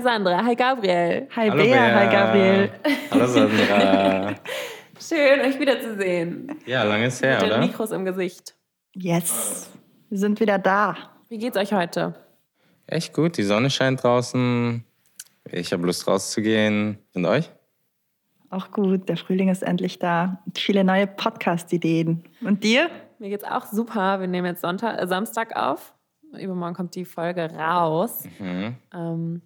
Hi Sandra, hi Gabriel. Hi Hallo Bea, Bea. hi Gabriel. Hallo Sandra. Schön, euch wiederzusehen. Ja, lange ist her, Mit den oder? Mikros im Gesicht. Yes, wir sind wieder da. Wie geht's euch heute? Echt gut, die Sonne scheint draußen. Ich habe Lust rauszugehen. Und euch? Auch gut, der Frühling ist endlich da. Viele neue Podcast-Ideen. Und dir? Mir geht's auch super. Wir nehmen jetzt Sonntag, äh, Samstag auf. Übermorgen kommt die Folge raus. Mhm. Ähm,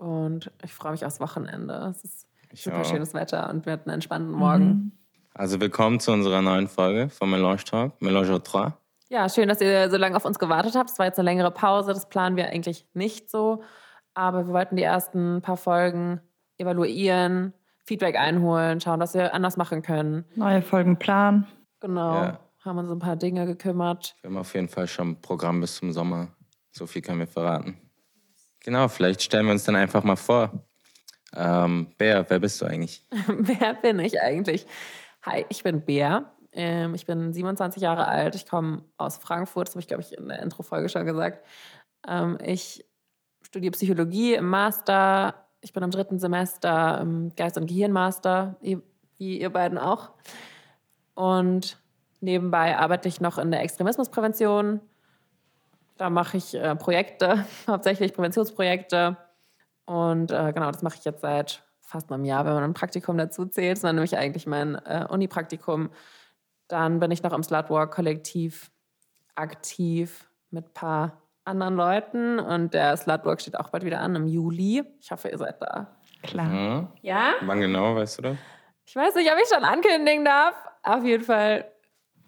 und ich freue mich aufs Wochenende. Es ist Ich super auch. schönes Wetter und wir hatten einen entspannten Morgen. Also willkommen zu unserer neuen Folge von Melange Talk, Melange 3. Ja, schön, dass ihr so lange auf uns gewartet habt. Es war jetzt eine längere Pause. Das planen wir eigentlich nicht so. Aber wir wollten die ersten paar Folgen evaluieren, Feedback einholen, schauen, was wir anders machen können. Neue Folgen planen. Genau. Ja. Haben uns um ein paar Dinge gekümmert. Wir haben auf jeden Fall schon ein Programm bis zum Sommer. So viel können wir verraten. Genau, vielleicht stellen wir uns dann einfach mal vor. Ähm, Bea, wer bist du eigentlich? Wer bin ich eigentlich? Hi, ich bin Bea. Ähm, ich bin 27 Jahre alt. Ich komme aus Frankfurt. Das habe ich, glaube ich, in der Intro-Folge schon gesagt. Ähm, ich studiere Psychologie im Master. Ich bin im dritten Semester im Geist- und Gehirnmaster, wie ihr beiden auch. Und nebenbei arbeite ich noch in der Extremismusprävention. Da mache ich äh, Projekte, hauptsächlich Präventionsprojekte. Und äh, genau, das mache ich jetzt seit fast einem Jahr, wenn man ein Praktikum dazu zählt. Das war nämlich eigentlich mein äh, Uni-Praktikum. Dann bin ich noch im Slutwalk-Kollektiv aktiv mit ein paar anderen Leuten. Und der Slutwalk steht auch bald wieder an im Juli. Ich hoffe, ihr seid da. Klar. Hm? Ja? Wann genau, weißt du das? Ich weiß nicht, ob ich schon ankündigen darf. Auf jeden Fall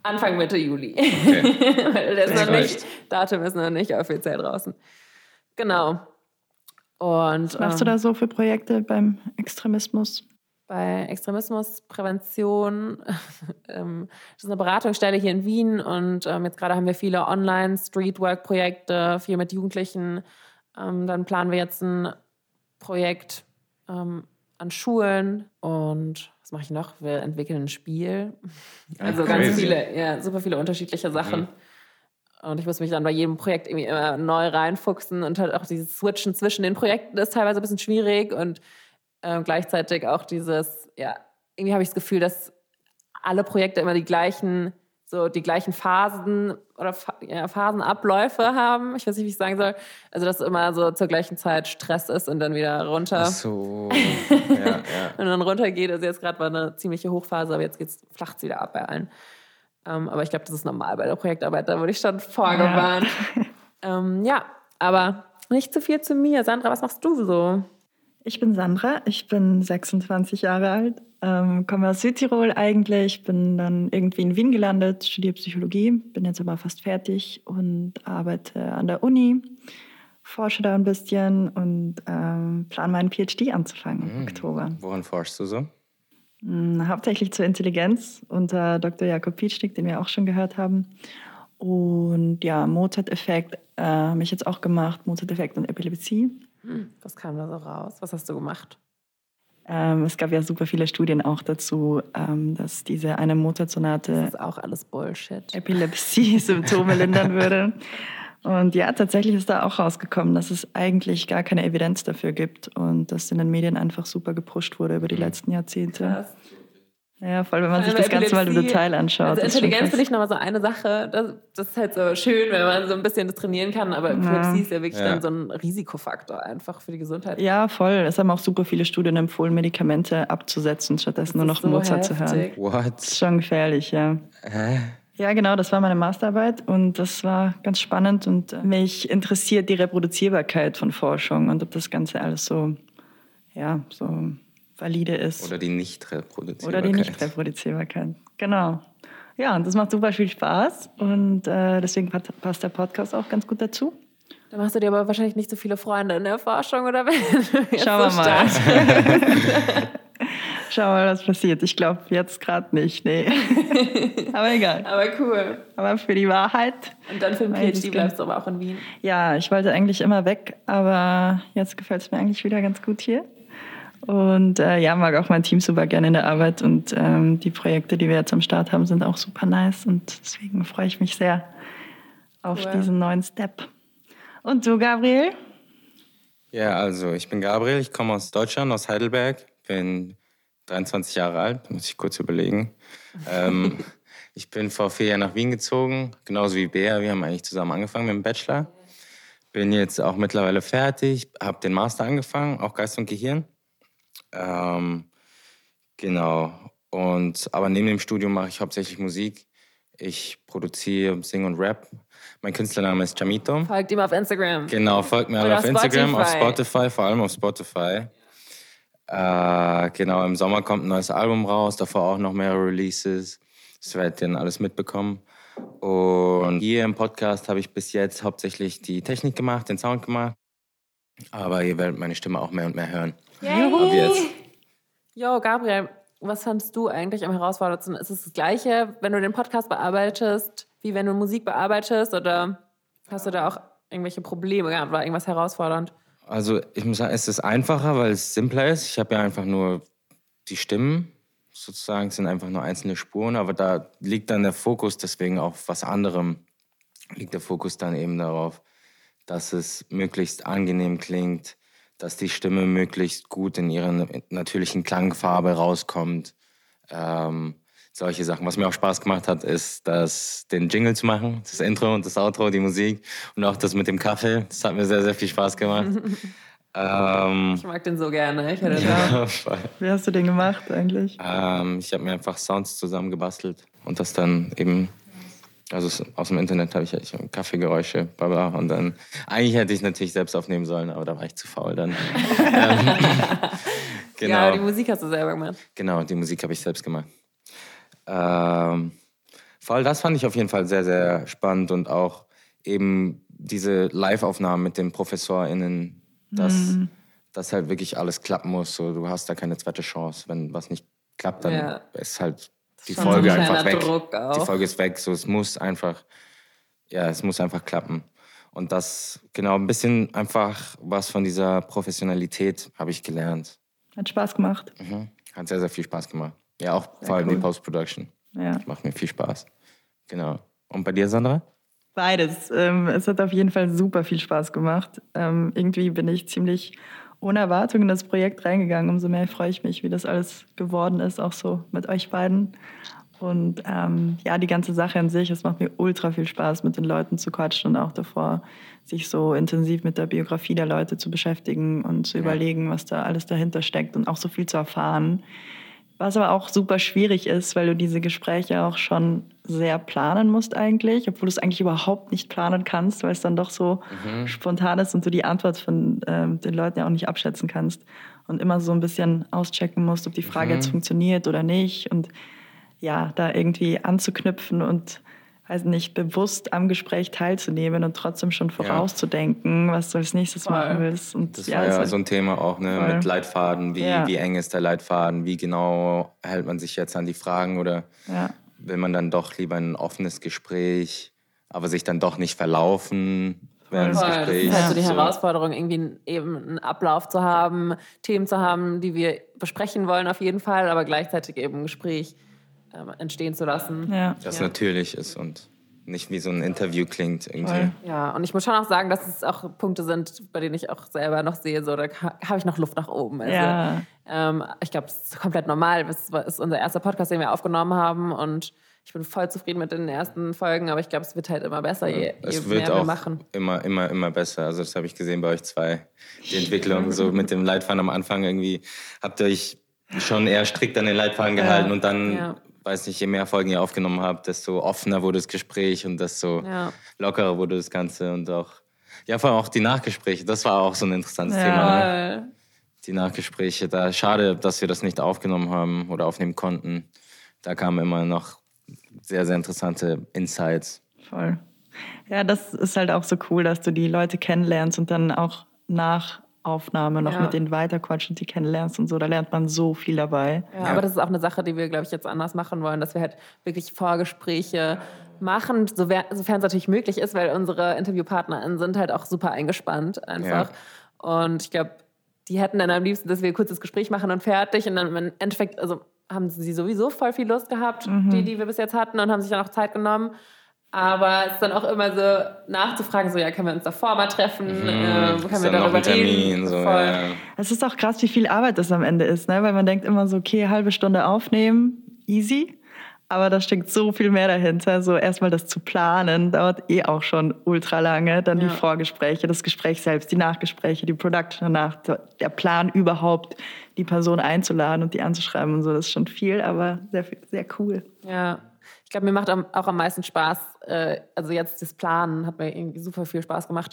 Anfang Mitte Juli. Okay. Weil das Das noch nicht. Datum ist noch nicht offiziell draußen. Genau. Und Was machst du ähm, da so für Projekte beim Extremismus? bei Extremismusprävention. ähm, das ist eine Beratungsstelle hier in Wien und ähm, jetzt gerade haben wir viele Online-Streetwork-Projekte, viel mit Jugendlichen. Ähm, dann planen wir jetzt ein Projekt an Schulen und was mache ich noch? Wir entwickeln ein Spiel. Also ganz crazy. viele, ja, super viele unterschiedliche Sachen. Und ich muss mich dann bei jedem Projekt irgendwie immer neu reinfuchsen und halt auch dieses Switchen zwischen den Projekten ist teilweise ein bisschen schwierig und ähm, gleichzeitig auch dieses, ja, irgendwie habe ich das Gefühl, dass alle Projekte immer die gleichen, so die gleichen Phasen oder ja, Phasenabläufe haben. Ich weiß nicht, wie ich sagen soll. Also, dass immer so zur gleichen Zeit Stress ist und dann wieder runter. Ach so. ja, ja. Und dann runtergeht. Also jetzt gerade war eine ziemliche Hochphase, aber jetzt geht's, flacht es wieder ab bei allen. Ähm, aber ich glaube, das ist normal bei der Projektarbeit, da wurde ich schon vorgewarnt. Ja. Ähm, ja, aber nicht zu viel zu mir. Sandra, was machst du so? Ich bin Sandra, ich bin 26 Jahre alt, ähm, komme aus Südtirol eigentlich, bin dann irgendwie in Wien gelandet, studiere Psychologie, bin jetzt aber fast fertig und arbeite an der Uni, forsche da ein bisschen und ähm, plane meinen PhD anzufangen im Mhm. Oktober. Woran forschst du so? Mm, Hauptsächlich zur Intelligenz unter Dr. Jakob Pietschnik, den wir auch schon gehört haben. Und ja, Mozart-Effekt äh, habe ich jetzt auch gemacht, Mozart-Effekt und Epilepsie. Hm, Was kam da so raus? Was hast du gemacht? Ähm, es gab ja super viele Studien auch dazu, ähm, dass diese eine Das Mozart-Sonate ist auch alles Bullshit. Epilepsie-Symptome lindern würde. Und ja, tatsächlich ist da auch rausgekommen, dass es eigentlich gar keine Evidenz dafür gibt und dass in den Medien einfach super gepusht wurde über die letzten Jahrzehnte. Krass. Ja, voll, wenn man sich das Ganze mal im Detail anschaut. Also Intelligenz finde ich nochmal so eine Sache. Das, das ist halt so schön, wenn man so ein bisschen das trainieren kann, aber Epilepsie ist ja wirklich Ja. dann so ein Risikofaktor einfach für die Gesundheit. Ja, voll. Es haben auch super viele Studien empfohlen, Medikamente abzusetzen, stattdessen nur noch so Mozart zu hören. heftig. Das What? ist schon gefährlich, ja. Hä? Ja, genau, das war meine Masterarbeit und das war ganz spannend und mich interessiert die Reproduzierbarkeit von Forschung und ob das Ganze alles so, ja, so valide ist. Oder die Nicht-Reproduzierbarkeit. Oder die Nicht-Reproduzierbarkeit. Genau. Ja, und das macht super viel Spaß und äh, deswegen pa- passt der Podcast auch ganz gut dazu. Da machst du dir aber wahrscheinlich nicht so viele Freunde in der Forschung, oder? Wenn Schauen wir so mal. startest. Schau mal, was passiert. Ich glaube jetzt gerade nicht, nee. aber egal. Aber cool. Aber für die Wahrheit Und dann für den PhD kann- bleibst du aber auch in Wien. Ja, ich wollte eigentlich immer weg, aber jetzt gefällt es mir eigentlich wieder ganz gut hier. Und äh, ja, mag auch mein Team super gerne in der Arbeit und ähm, die Projekte, die wir jetzt am Start haben, sind auch super nice und deswegen freue ich mich sehr auf Cool. diesen neuen Step. Und du, Gabriel? Ja, also ich bin Gabriel, ich komme aus Deutschland, aus Heidelberg, bin 23 Jahre alt, muss ich kurz überlegen. ähm, ich bin vor vier Jahren nach Wien gezogen, genauso wie Bea. Wir haben eigentlich zusammen angefangen mit dem Bachelor. Bin jetzt auch mittlerweile fertig, habe den Master angefangen, auch Geist und Gehirn. Ähm, genau. Und, aber neben dem Studium mache ich hauptsächlich Musik. Ich produziere, singe und rap. Mein Künstlername ist Chamito. Folgt ihm auf Instagram. Genau, folgt mir alle auf Instagram, auf Spotify, vor allem auf Spotify. Äh, genau, im Sommer kommt ein neues Album raus, davor auch noch mehrere Releases. Das werdet ihr dann alles mitbekommen. Und hier im Podcast habe ich bis jetzt hauptsächlich die Technik gemacht, den Sound gemacht. Aber ihr werdet meine Stimme auch mehr und mehr hören. Yay. Ab jetzt. Jo, Gabriel, was fandest du eigentlich am herausforderndsten? Ist es das Gleiche, wenn du den Podcast bearbeitest, wie wenn du Musik bearbeitest? Oder hast du da auch irgendwelche Probleme gehabt? War irgendwas herausfordernd? Also ich muss sagen, es ist einfacher, weil es simpler ist. Ich habe ja einfach nur die Stimmen, sozusagen, es sind einfach nur einzelne Spuren, aber da liegt dann der Fokus deswegen auf was anderem. Liegt der Fokus dann eben darauf, dass es möglichst angenehm klingt, dass die Stimme möglichst gut in ihrer natürlichen Klangfarbe rauskommt. Ähm, solche Sachen. Was mir auch Spaß gemacht hat, ist, das, den Jingle zu machen, das Intro und das Outro, die Musik und auch das mit dem Kaffee. Das hat mir sehr, sehr viel Spaß gemacht. ähm, ich mag den so gerne. Ich hätte ja, Wie hast du den gemacht eigentlich? Ähm, ich habe mir einfach Sounds zusammengebastelt und das dann eben also aus dem Internet habe ich, ich Kaffeegeräusche, bla bla. Und dann, eigentlich hätte ich natürlich selbst aufnehmen sollen, aber da war ich zu faul dann. Ähm, genau. Ja, die Musik hast du selber gemacht. Genau, die Musik habe ich selbst gemacht. Ähm, voll, das fand ich auf jeden Fall sehr, sehr spannend und auch eben diese Live-Aufnahmen mit den ProfessorInnen, dass mm. das halt wirklich alles klappen muss. So, du hast da keine zweite Chance. Wenn was nicht klappt, dann ja. ist halt die Folge so ein einfach weg. Die Folge ist weg. So, es muss einfach, ja, es muss einfach klappen. Und das, genau, ein bisschen einfach was von dieser Professionalität habe ich gelernt. Hat Spaß gemacht. Mhm. Hat sehr, sehr viel Spaß gemacht. Ja, auch Sehr vor allem cool. die Post-Production. Ja. macht mir viel Spaß. Genau. Und bei dir, Sandra? Beides. Ähm, es hat auf jeden Fall super viel Spaß gemacht. Ähm, irgendwie bin ich ziemlich ohne Erwartung in das Projekt reingegangen. Umso mehr freue ich mich, wie das alles geworden ist, auch so mit euch beiden. Und ähm, ja, die ganze Sache an sich, es macht mir ultra viel Spaß, mit den Leuten zu quatschen und auch davor, sich so intensiv mit der Biografie der Leute zu beschäftigen und zu ja. überlegen, was da alles dahinter steckt und auch so viel zu erfahren. Was aber auch super schwierig ist, weil du diese Gespräche auch schon sehr planen musst eigentlich, obwohl du es eigentlich überhaupt nicht planen kannst, weil es dann doch so mhm. spontan ist und du die Antwort von ähm, den Leuten ja auch nicht abschätzen kannst und immer so ein bisschen auschecken musst, ob die Frage mhm. jetzt funktioniert oder nicht und ja, da irgendwie anzuknüpfen und also nicht bewusst am Gespräch teilzunehmen und trotzdem schon vorauszudenken, ja. was du als nächstes Voll. machen willst. Und das ja, war ja halt so ein Thema auch ne, mit Leitfaden. Wie, ja. wie eng ist der Leitfaden? Wie genau hält man sich jetzt an die Fragen? Oder will man dann doch lieber ein offenes Gespräch, aber sich dann doch nicht verlaufen? Während des Gesprächs. Das ist halt so die Herausforderung, irgendwie eben einen Ablauf zu haben, Themen zu haben, die wir besprechen wollen auf jeden Fall, aber gleichzeitig eben ein Gespräch entstehen zu lassen. Ja. Das ja. natürlich ist und nicht wie so ein Interview klingt irgendwie. Ja, und ich muss schon auch sagen, dass es auch Punkte sind, bei denen ich auch selber noch sehe, so da habe ich noch Luft nach oben. Also, ja. ähm, ich glaube, es ist komplett normal. Es ist unser erster Podcast, den wir aufgenommen haben und ich bin voll zufrieden mit den ersten Folgen, aber ich glaube, es wird halt immer besser, je, je es wird mehr wir machen. Immer, immer, immer besser. Also das habe ich gesehen bei euch zwei. Die Entwicklung so mit dem Leitfaden am Anfang irgendwie habt ihr euch schon eher strikt an den Leitfaden gehalten ja. und dann ja weiß nicht, je mehr Folgen ihr aufgenommen habt, desto offener wurde das Gespräch und desto ja. lockerer wurde das Ganze und auch, ja, vor allem auch die Nachgespräche, das war auch so ein interessantes ja. Thema. Ne? Die Nachgespräche, da schade, dass wir das nicht aufgenommen haben oder aufnehmen konnten. Da kamen immer noch sehr, sehr interessante Insights. Voll. Ja, das ist halt auch so cool, dass du die Leute kennenlernst und dann auch nach Aufnahme noch ja. mit denen weiterquatschen, die kennenlernst und so. Da lernt man so viel dabei. Ja, ja. aber das ist auch eine Sache, die wir, glaube ich, jetzt anders machen wollen, dass wir halt wirklich Vorgespräche machen, sofern es natürlich möglich ist, weil unsere InterviewpartnerInnen sind halt auch super eingespannt einfach. Und ich glaube, die hätten dann am liebsten, dass wir ein kurzes Gespräch machen und fertig. Und dann im Endeffekt, also haben sie sowieso voll viel Lust gehabt, mhm. die, die wir bis jetzt hatten, und haben sich dann auch Zeit genommen. Aber es ist dann auch immer so nachzufragen, so ja, können wir uns davor mal treffen? Mhm. Äh, Ist können wir darüber Termin, reden? so, Voll. ja. Es ist auch krass, wie viel Arbeit das am Ende ist, ne? weil man denkt immer so, okay, halbe Stunde aufnehmen, easy. Aber da steckt so viel mehr dahinter. So erstmal das zu planen, dauert eh auch schon ultra lange. Dann Ja. die Vorgespräche, das Gespräch selbst, die Nachgespräche, die Production danach, der Plan überhaupt, die Person einzuladen und die anzuschreiben und so. Das ist schon viel, aber sehr, sehr cool. Ja, ich glaube, mir macht auch am meisten Spaß, äh, also jetzt das Planen hat mir irgendwie super viel Spaß gemacht,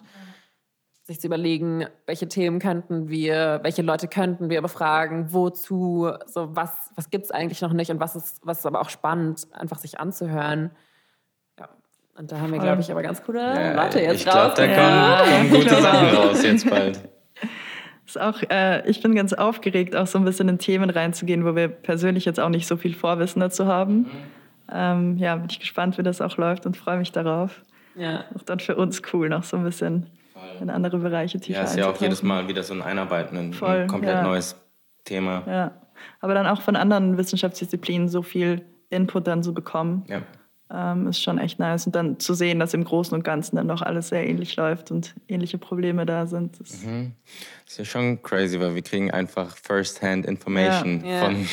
sich zu überlegen, welche Themen könnten wir, welche Leute könnten wir befragen, wozu, so was, was gibt es eigentlich noch nicht und was ist, was ist aber auch spannend, einfach sich anzuhören. Ja. Und da haben wir, glaube ich, aber ganz coole Ja, Leute jetzt ich glaube, da raus. Ja. kommen, kommen Ich gute Sachen raus jetzt bald. Ist auch, äh, ich bin ganz aufgeregt, auch so ein bisschen in Themen reinzugehen, wo wir persönlich jetzt auch nicht so viel Vorwissen dazu haben. Ähm, ja, bin ich gespannt, wie das auch läuft und freue mich darauf. Ja. Auch dann für uns cool, noch so ein bisschen in andere Bereiche tiefer Ja, ist ja auch jedes. Mal wieder so ein Einarbeiten, ein Voll, komplett ja. neues Thema. Ja, aber dann auch von anderen Wissenschaftsdisziplinen so viel Input dann zu bekommen, Ja. ähm, ist schon echt nice. Und dann zu sehen, dass im Großen und Ganzen dann doch alles sehr ähnlich läuft und ähnliche Probleme da sind. Das Mhm. ist ja schon crazy, weil wir kriegen einfach First-Hand Information Ja. Ja. Von,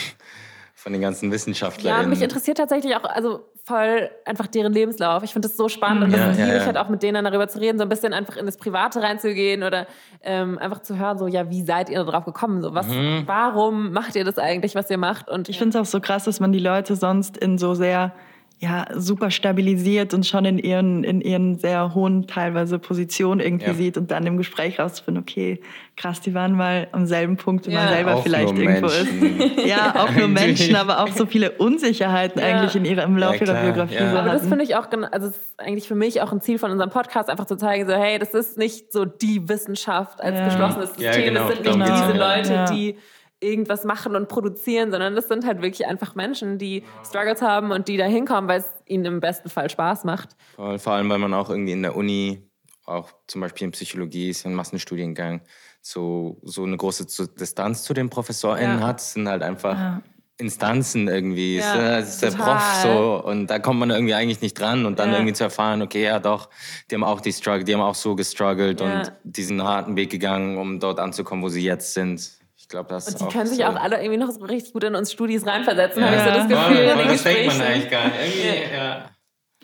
von den ganzen Ja, und WissenschaftlerInnen. mich interessiert tatsächlich auch, also voll einfach deren Lebenslauf. Ich finde das so spannend und Ja, das ja, liebe ich ja. halt auch mit denen darüber zu reden, so ein bisschen einfach in das Private reinzugehen oder ähm, einfach zu hören, so, ja, wie seid ihr darauf gekommen? So, was, Mhm. warum macht ihr das eigentlich, was ihr macht? Und Ich finde es auch so krass, dass man die Leute sonst in so sehr ja, super stabilisiert und schon in ihren, in ihren sehr hohen teilweise Positionen irgendwie Ja. sieht und dann im Gespräch rauszufinden, okay, krass, die waren mal am selben Punkt, wie Ja. man selber Auch vielleicht irgendwo Menschen. ist. Ja, auch nur. Menschen, aber auch so viele Unsicherheiten Ja. eigentlich in ihrer, im Laufe ihrer Biografie ja. so Aber das finde ich auch, also es ist eigentlich für mich auch ein Ziel von unserem Podcast, einfach zu zeigen, so hey, das ist nicht so die Wissenschaft als Ja. geschlossenes Ja, System, genau, das sind nicht diese. Leute, Ja. die irgendwas machen und produzieren, sondern das sind halt wirklich einfach Menschen, die Struggles haben und die da hinkommen, weil es ihnen im besten Fall Spaß macht. Voll, vor allem, weil man auch irgendwie in der Uni, auch zum Beispiel in Psychologie, ist ja ein Massenstudiengang, so, so eine große Distanz zu den ProfessorInnen Ja. hat, Es sind halt einfach Ja. Instanzen irgendwie. Ja, es, äh, ist der. Prof so und da kommt man irgendwie eigentlich nicht dran und dann Ja. irgendwie zu erfahren, okay, ja doch, die haben auch die Struggle, die haben auch so gestruggelt Ja. und diesen harten Weg gegangen, um dort anzukommen, wo sie jetzt sind. Ich glaube, das Und ist die auch können sich so. auch alle irgendwie noch so richtig gut in uns Studis reinversetzen, Ja. habe ich so das Ja. Gefühl. Voll, voll, den das denkt man eigentlich gar nicht. Irgendwie, ja.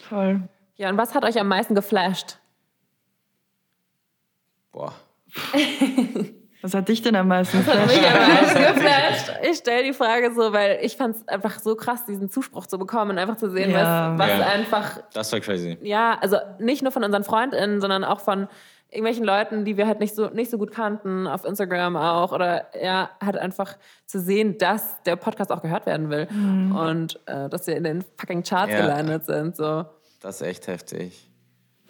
Voll. Ja, und was hat euch am meisten geflasht? Boah. Was hat dich denn am meisten Mich geflasht? am meisten geflasht. Ich stelle die Frage so, weil ich fand es einfach so krass, diesen Zuspruch zu bekommen und einfach zu sehen, Ja. was, was Ja. einfach Das war crazy. ja, also nicht nur von unseren FreundInnen, sondern auch von irgendwelchen Leuten, die wir halt nicht so, nicht so gut kannten, auf Instagram auch. Oder ja, halt einfach zu sehen, dass der Podcast auch gehört werden will. Und äh, dass wir in den fucking Charts Ja. gelandet sind. So. Das ist echt heftig.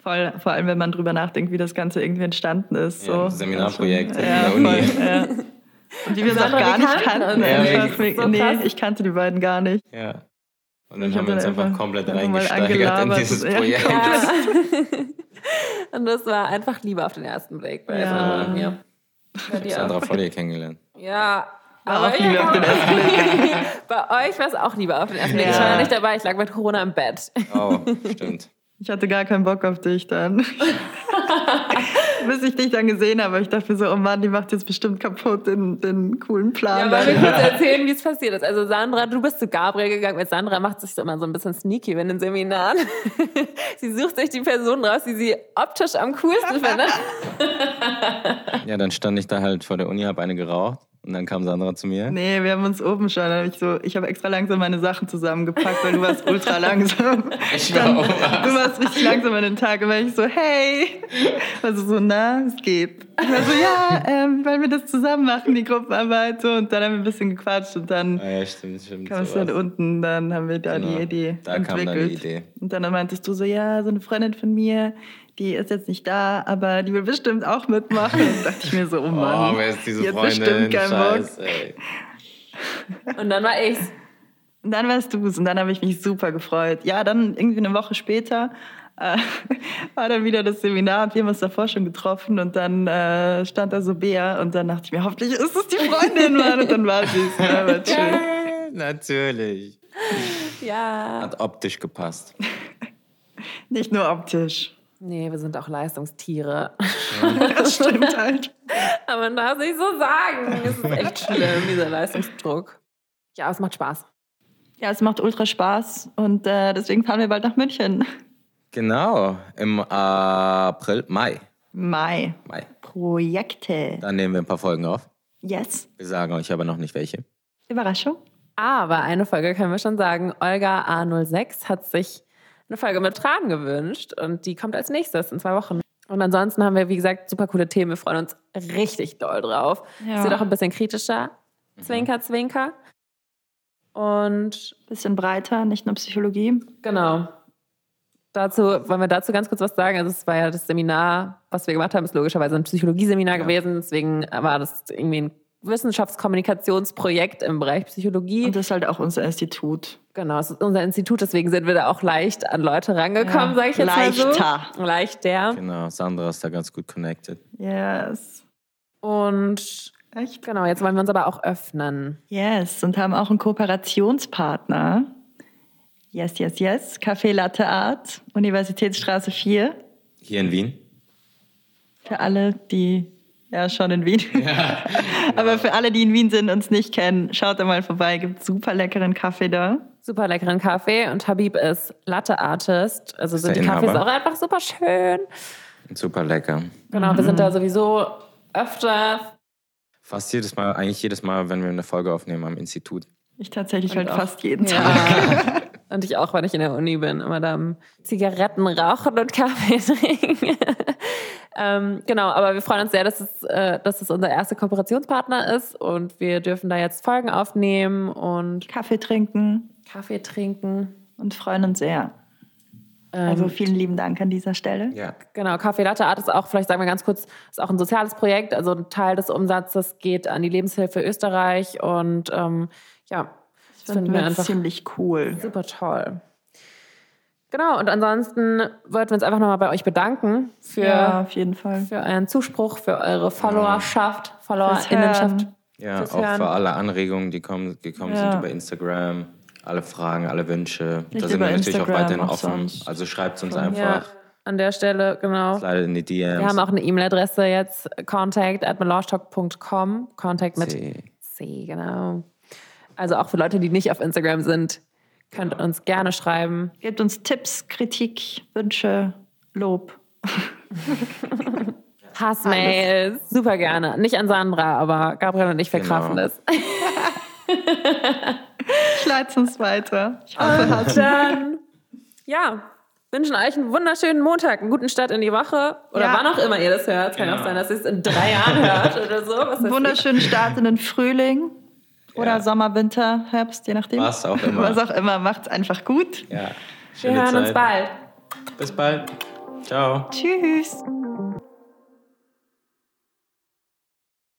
Voll, vor allem, wenn man drüber nachdenkt, wie das Ganze irgendwie entstanden ist. Ja, So. Seminarprojekt Ja, in der Uni. Voll, ja. Und die wir auch gar nicht kannten kannten. So nee, ich kannte die beiden gar nicht. Ja. Und dann Ich haben wir uns einfach einfach- komplett reingesteigert in dieses Ja, Projekt. Ja. Und das war einfach Liebe auf den ersten Blick bei Ja. Sandra und mir. Bei dir Sandra vor dir kennengelernt. Ja. War aber auch Liebe auf den ersten Blick. Bei euch war es auch Liebe auf den ersten Blick. Ich war Ja. ja nicht dabei, ich lag mit Corona im Bett. Oh, stimmt. Ich hatte gar keinen Bock auf dich dann. Bis ich dich dann gesehen habe, ich dachte mir so, oh Mann, die macht jetzt bestimmt kaputt den, den coolen Ja, Plan. aber wir da. kurz erzählen, wie es passiert ist. Also Sandra, du bist zu Gabriel gegangen. Mit Sandra macht sich immer so ein bisschen sneaky in den Seminaren. sie sucht sich die Person raus, die sie optisch am coolsten findet. Ja, dann stand ich da halt vor der Uni, habe eine geraucht und dann kam Sandra zu mir. Nee, wir haben uns oben schon. hab Ich, so, ich habe extra langsam meine Sachen zusammengepackt, weil du warst ultra langsam. Ich Dann, war auch du warst richtig langsam an den Tag und war ich so, hey. Also so, na, es geht. Ich war so, ja, ähm, wollen wir das zusammen machen, die Gruppenarbeit. So, und dann haben wir ein bisschen gequatscht und dann Ah, ja, stimmt, stimmt. kam es dann unten, dann haben wir da Genau. die Idee Da kam entwickelt. dann die Idee. Und dann meintest du so, ja, so eine Freundin von mir, die ist jetzt nicht da, aber die will bestimmt auch mitmachen. Und dachte ich mir so, oh Mann. Oh, wer ist diese die hat Freundin? bestimmt keinen Bock. Scheiße, ey. Und dann war ich's. Und dann warst du es und dann habe ich mich super gefreut. Ja, dann irgendwie eine Woche später äh, war dann wieder das Seminar und wir haben uns davor schon getroffen und dann äh, stand da so Bea und dann dachte ich mir, hoffentlich ist es die Freundin, Mann. Und dann war sie es. Ja, war chill. Natürlich. Ja. Hat optisch gepasst. Nicht nur optisch. Nee, wir sind auch Leistungstiere. Das stimmt halt. Aber man darf es nicht so sagen. Es ist echt schlimm, dieser Leistungsdruck. Ja, es macht Spaß. Ja, es macht ultra Spaß und äh, deswegen fahren wir bald nach München. Genau, im April, Mai. Mai. Mai. Projekte. Dann nehmen wir ein paar Folgen auf. Yes. Wir sagen euch aber noch nicht welche. Überraschung. Aber eine Folge können wir schon sagen. Olga A06 hat sich eine Folge mit Tran gewünscht und die kommt als nächstes in zwei Wochen. Und ansonsten haben wir, wie gesagt, super coole Themen. Wir freuen uns richtig doll drauf. Ja. Es wird auch ein bisschen kritischer. Zwinker, zwinker. Und Bisschen breiter, nicht nur Psychologie. genau. Dazu, wollen wir dazu ganz kurz was sagen? Also es war ja das Seminar, was wir gemacht haben, ist logischerweise ein Psychologieseminar Ja. gewesen. Deswegen war das irgendwie ein Wissenschaftskommunikationsprojekt im Bereich Psychologie. Und das ist halt auch unser Institut. Genau, es ist unser Institut, deswegen sind wir da auch leicht an Leute rangekommen, Ja, sage ich jetzt mal leichter. so. Leichter. Genau, Sandra ist da ganz gut connected. Yes. Und Echt? genau, jetzt wollen wir uns aber auch öffnen. Yes. Und haben auch einen Kooperationspartner. Yes, yes, yes. Café Latte Art, Universitätsstraße 4. Hier in Wien. Für alle, die ja schon in Wien. Aber für alle, die in Wien sind und uns nicht kennen, schaut da mal vorbei. Gibt super leckeren Kaffee da. Super leckeren Kaffee und Habib ist Latte Artist. Also sind die Kaffees auch einfach super schön. Super lecker. Genau, wir sind da sowieso öfter. Fast jedes Mal, eigentlich jedes Mal, wenn wir eine Folge aufnehmen am Institut. Ich tatsächlich Und halt auch- fast jeden Ja. Tag. Und ich auch, wenn ich in der Uni bin, immer da Zigaretten rauchen und Kaffee trinken. ähm, genau, aber wir freuen uns sehr, dass es, äh, dass es unser erster Kooperationspartner ist und wir dürfen da jetzt Folgen aufnehmen und Kaffee trinken Kaffee trinken. und freuen uns sehr. Also vielen lieben Dank an dieser Stelle. Ja. Genau, Kaffee Latte Art ist auch, vielleicht sagen wir ganz kurz, ist auch ein soziales Projekt. Also ein Teil des Umsatzes geht an die Lebenshilfe Österreich und ähm, ja, das finden wir einfach ziemlich cool. super toll. Genau, und ansonsten wollten wir uns einfach nochmal bei euch bedanken für, Ja, auf jeden Fall. für euren Zuspruch, für eure Followerschaft, Followerinnenschaft. Ja, Fürs auch Hören. für alle Anregungen, die kommen, gekommen Ja. sind über Instagram, alle Fragen, alle Wünsche. Nicht da sind wir natürlich auch Instagram, weiterhin auch offen. sonst. Also schreibt uns Schon. Ja, einfach, an der Stelle, genau. in die DMs. Wir haben auch eine E-Mail-Adresse jetzt, contact at melangetalk.com. Contact mit C. C, genau. Also auch für Leute, die nicht auf Instagram sind, könnt uns gerne schreiben. Gebt uns Tipps, Kritik, Wünsche, Lob. Hassmails, super gerne. Nicht an Sandra, aber Gabriel und ich verkraften Genau. das. Ich leite uns weiter. Ich hoffe, Und dann, ja, wünschen euch einen wunderschönen Montag, einen guten Start in die Woche. Oder Ja. wann auch immer ihr das hört. Kann Genau. auch sein, dass ihr es in drei Jahren hört oder so. Was weiß ich. wunderschönen Start in den Frühling. Oder Ja. Sommer, Winter, Herbst, je nachdem. Was auch immer. Was auch immer, macht's einfach gut. Ja. Wir Schöne hören uns Zeit. bald. Bis bald. Ciao. Tschüss.